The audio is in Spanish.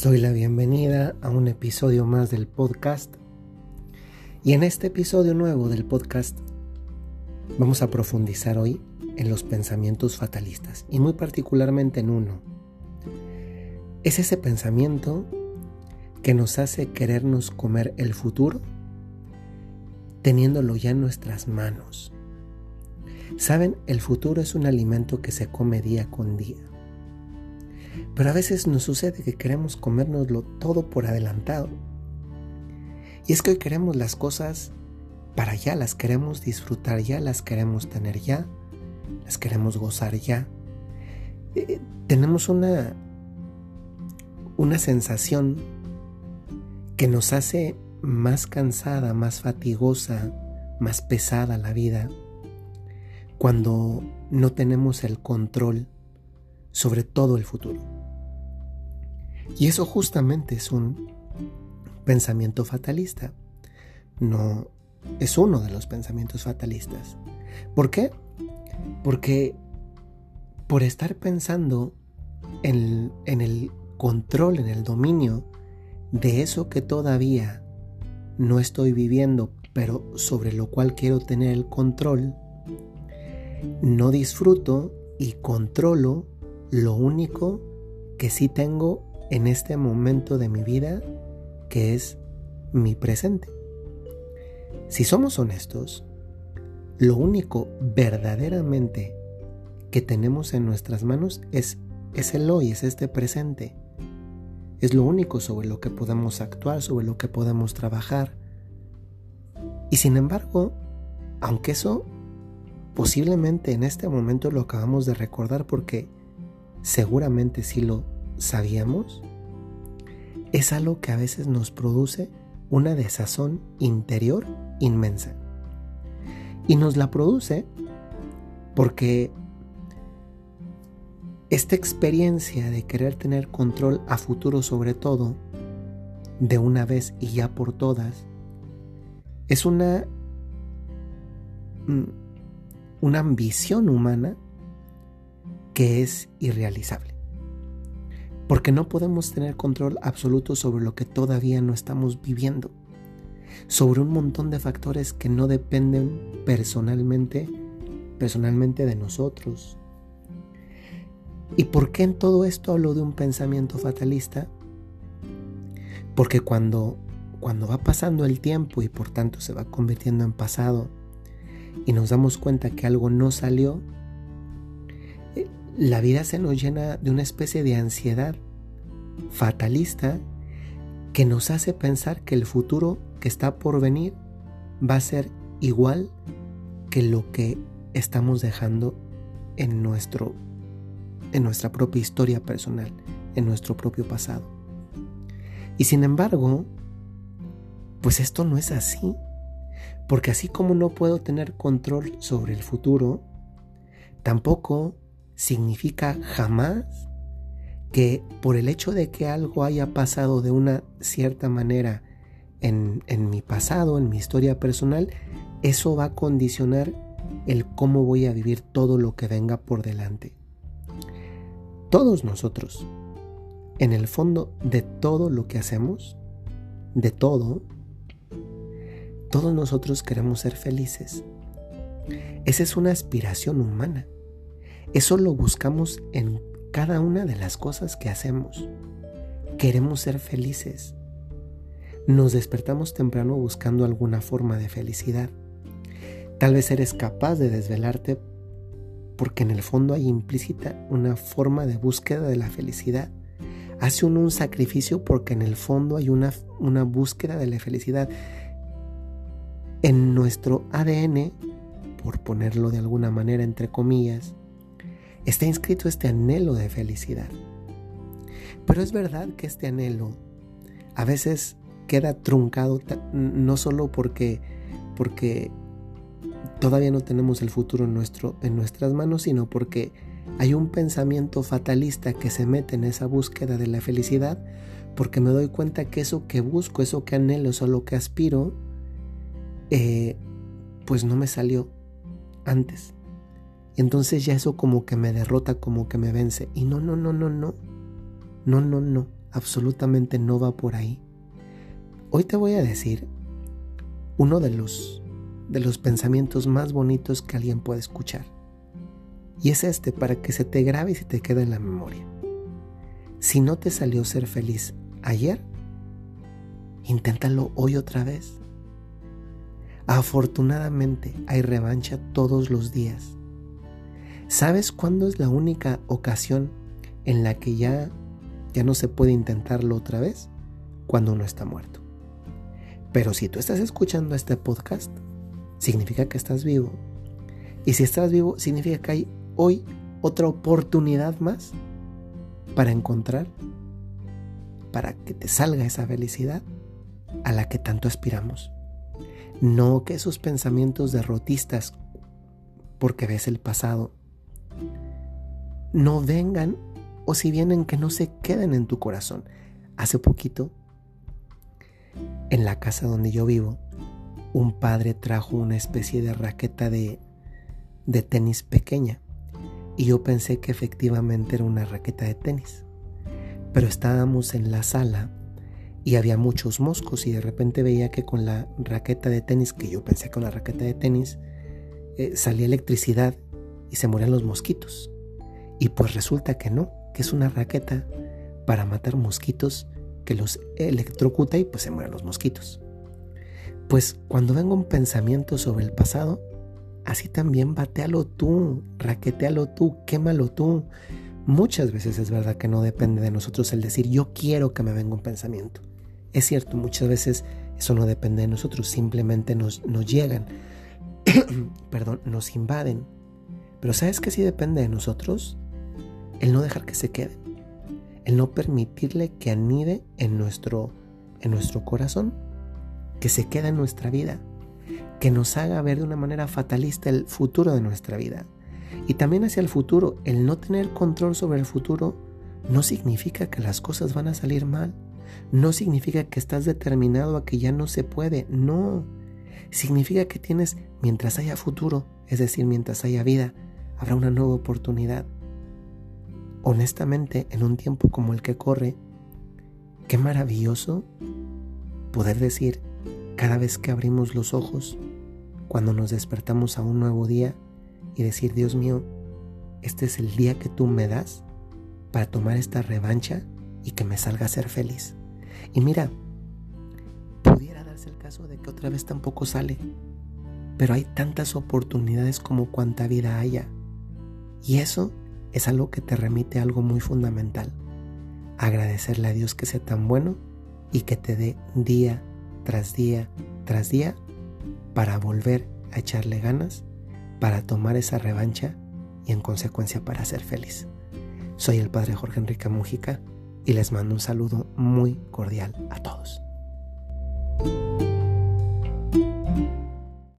Les doy la bienvenida a un episodio más del podcast. Y en este episodio nuevo del podcast vamos a profundizar hoy en los pensamientos fatalistas y muy particularmente en uno. Es ese pensamiento que nos hace querernos comer el futuro teniéndolo ya en nuestras manos. Saben, el futuro es un alimento que se come día con día. Pero a veces nos sucede que queremos comérnoslo todo por adelantado. Y es que hoy queremos las cosas para ya, las queremos disfrutar ya, las queremos tener ya, las queremos gozar ya. Eh, tenemos una, una sensación que nos hace más cansada, más fatigosa, más pesada la vida cuando no tenemos el control sobre todo el futuro. Y eso justamente es un pensamiento fatalista. No es uno de los pensamientos fatalistas. ¿Por qué? Porque por estar pensando en, en el control, en el dominio de eso que todavía no estoy viviendo, pero sobre lo cual quiero tener el control, no disfruto y controlo lo único que sí tengo en este momento de mi vida, que es mi presente. Si somos honestos, lo único verdaderamente que tenemos en nuestras manos es, es el hoy, es este presente. Es lo único sobre lo que podemos actuar, sobre lo que podemos trabajar. Y sin embargo, aunque eso posiblemente en este momento lo acabamos de recordar porque seguramente sí lo sabíamos, es algo que a veces nos produce una desazón interior inmensa. Y nos la produce porque esta experiencia de querer tener control a futuro sobre todo, de una vez y ya por todas, es una, mm, una ambición humana que es irrealizable. Porque no podemos tener control absoluto sobre lo que todavía no estamos viviendo. Sobre un montón de factores que no dependen personalmente, personalmente de nosotros, ¿Y por qué en todo esto hablo de un pensamiento fatalista? Porque cuando, cuando va pasando el tiempo y por tanto se va convirtiendo en pasado y nos damos cuenta que algo no salió, la vida se nos llena de una especie de ansiedad fatalista que nos hace pensar que el futuro que está por venir va a ser igual que lo que estamos dejando en nuestro en nuestra propia historia personal, en nuestro propio pasado. Y sin embargo, pues esto no es así, porque así como no puedo tener control sobre el futuro, tampoco significa jamás que por el hecho de que algo haya pasado de una cierta manera en, en, mi pasado, en mi historia personal, eso va a condicionar el cómo voy a vivir todo lo que venga por delante. Todos nosotros, en el fondo de todo lo que hacemos, de todo, todos nosotros queremos ser felices. Esa es una aspiración humana. Eso lo buscamos en cada una de las cosas que hacemos. Queremos ser felices. Nos despertamos temprano buscando alguna forma de felicidad. Tal vez eres capaz de desvelarte porque en el fondo hay implícita una forma de búsqueda de la felicidad. Hace un sacrificio porque en el fondo hay una, una búsqueda de la felicidad. En nuestro ADN, por ponerlo de alguna manera entre comillas, está inscrito este anhelo de felicidad. Pero es verdad que este anhelo a veces queda truncado no solo porque, porque todavía no tenemos el futuro en, nuestro, en nuestras manos, sino porque hay un pensamiento fatalista que se mete en esa búsqueda de la felicidad, porque me doy cuenta que eso que busco, eso que anhelo, eso lo que aspiro, eh, pues no me salió antes. Y entonces ya eso como que me derrota, como que me vence. Y no, no, no, no, no. No, no, no. absolutamente no va por ahí. Hoy te voy a decir uno de los, de los pensamientos más bonitos que alguien puede escuchar. Y es este para que se te grabe y se te quede en la memoria. Si no te salió ser feliz ayer, inténtalo hoy otra vez. Afortunadamente hay revancha todos los días. ¿Sabes cuándo es la única ocasión en la que ya ya no se puede intentarlo otra vez? Cuando uno está muerto. Pero si tú estás escuchando este podcast, significa que estás vivo. Y si estás vivo, significa que hay hoy otra oportunidad más para encontrar, para que te salga esa felicidad a la que tanto aspiramos. No que esos pensamientos derrotistas, porque ves el pasado, no vengan o si vienen que no se queden en tu corazón. Hace poquito, en la casa donde yo vivo, un padre trajo una especie de raqueta de, de tenis pequeña y yo pensé que efectivamente era una raqueta de tenis. Pero estábamos en la sala y había muchos moscos y de repente veía que con la raqueta de tenis, que yo pensé con la raqueta de tenis, eh, salía electricidad y se morían los mosquitos. Y pues resulta que no, que es una raqueta para matar mosquitos que los electrocuta y pues se mueren los mosquitos. Pues cuando venga un pensamiento sobre el pasado, así también batealo tú, raquetealo tú, quémalo tú. Muchas veces es verdad que no depende de nosotros el decir yo quiero que me venga un pensamiento. Es cierto, muchas veces eso no depende de nosotros, simplemente nos, nos llegan, perdón, nos invaden. Pero ¿sabes que sí depende de nosotros? El no dejar que se quede, el no permitirle que anide en nuestro, en nuestro corazón, que se quede en nuestra vida, que nos haga ver de una manera fatalista el futuro de nuestra vida. Y también hacia el futuro, el no tener control sobre el futuro no significa que las cosas van a salir mal no significa que estás determinado a que ya no se puede, no. Significa que tienes, mientras haya futuro, es decir, mientras haya vida, habrá una nueva oportunidad. Honestamente, en un tiempo como el que corre, qué maravilloso poder decir cada vez que abrimos los ojos, cuando nos despertamos a un nuevo día y decir, Dios mío, este es el día que tú me das para tomar esta revancha y que me salga a ser feliz. Y mira, pudiera darse el caso de que otra vez tampoco sale, pero hay tantas oportunidades como cuanta vida haya. Y eso es algo que te remite a algo muy fundamental. Agradecerle a Dios que sea tan bueno y que te dé día tras día tras día para volver a echarle ganas, para tomar esa revancha y en consecuencia para ser feliz. Soy el Padre Jorge Enrique Mujica y les mando un saludo muy cordial a todos.